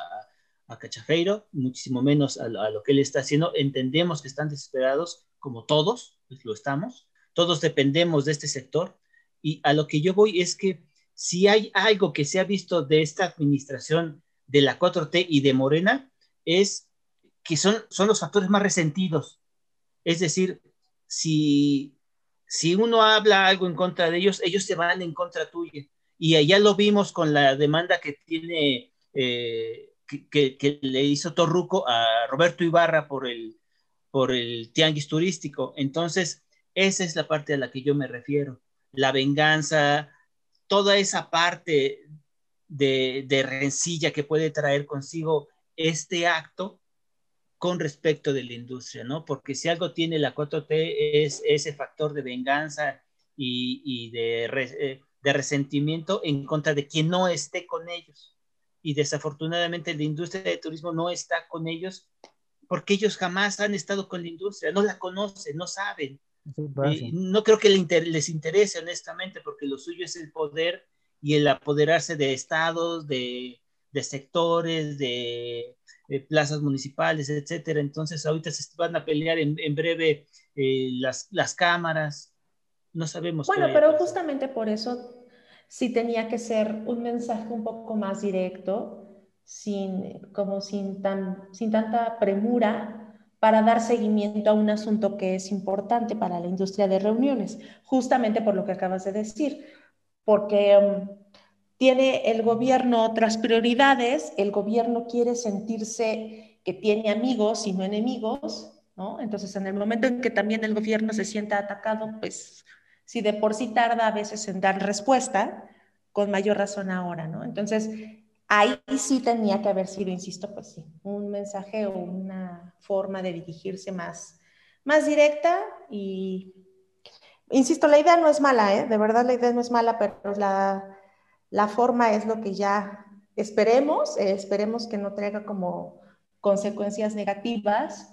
a Cachafeiro, muchísimo menos a, lo que él está haciendo. Entendemos que están desesperados, como todos, pues lo estamos, todos dependemos de este sector, y a lo que yo voy es que si hay algo que se ha visto de esta administración de la 4T y de Morena, es que son, son los factores más resentidos. Es decir, si si uno habla algo en contra de ellos, ellos se van en contra tuya. Y allá lo vimos con la demanda que tiene, eh, que, le hizo Torruco a Roberto Ibarra por el, por el tianguis turístico. Entonces, esa es la parte a la que yo me refiero. La venganza, toda esa parte de, de rencilla que puede traer consigo este acto, con respecto de la industria, ¿no? Porque si algo tiene la 4T es ese factor de venganza y, de, eh, de, resentimiento en contra de quien no esté con ellos. Y desafortunadamente la industria de turismo no está con ellos porque ellos jamás han estado con la industria, no la conocen, no saben. no creo que les interese honestamente porque lo suyo es el poder y el apoderarse de estados, de, de sectores, de eh, plazas municipales, etcétera. Entonces, ahorita se van a pelear en, breve eh, las, las cámaras. No sabemos. Bueno, pero justamente por eso sí tenía que ser un mensaje un poco más directo, sin, como sin, tan, sin tanta premura para dar seguimiento a un asunto que es importante para la industria de reuniones, justamente por lo que acabas de decir, porque um, tiene el gobierno otras prioridades, el gobierno quiere sentirse que tiene amigos y no enemigos, ¿no? Entonces, en el momento en que también el gobierno se sienta atacado, pues si de por sí tarda a veces en dar respuesta, con mayor razón ahora, ¿no? Entonces, ahí sí tenía que haber sido, insisto, pues sí, un mensaje o una forma de dirigirse más, más directa y, insisto, la idea no es mala, ¿eh? De verdad la idea no es mala, pero la la forma es lo que ya esperemos, eh, esperemos que no traiga como consecuencias negativas.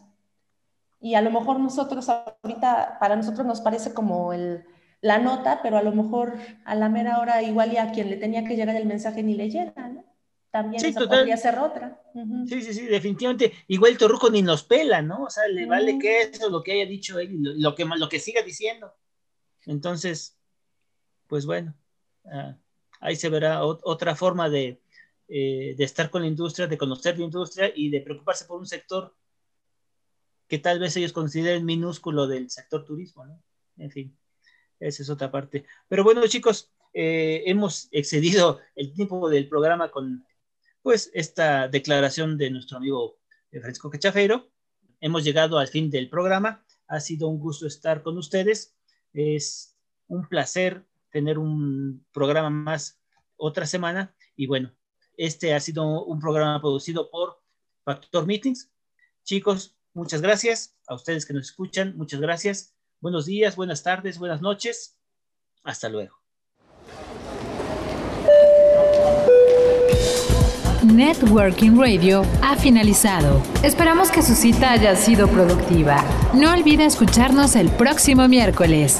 Y a lo mejor nosotros ahorita, para nosotros nos parece como el, la nota, pero a lo mejor a la mera hora igual y a quien le tenía que llegar el mensaje ni le llega, ¿no? También sí, podría ser otra. Sí, sí, sí, definitivamente. Igual Torruco ni nos pela, ¿no? O sea, le vale que eso, lo que haya dicho él, lo, que, lo que siga diciendo. Entonces, pues bueno. Ah, ahí se verá otra forma de, eh, de estar con la industria, de conocer la industria y de preocuparse por un sector que tal vez ellos consideren minúsculo del sector turismo, ¿no? En fin, esa es otra parte. Pero bueno, chicos, eh, hemos excedido el tiempo del programa con, pues, esta declaración de nuestro amigo Francisco Cachafeiro. Hemos llegado al fin del programa. Ha sido un gusto estar con ustedes. Es un placer tener un programa más otra semana. Y bueno, este ha sido un programa producido por Factor Meetings. Chicos, muchas gracias. A ustedes que nos escuchan, muchas gracias. Buenos días, buenas tardes, buenas noches. Hasta luego. Networking Radio ha finalizado. Esperamos que su cita haya sido productiva. No olvide escucharnos el próximo miércoles.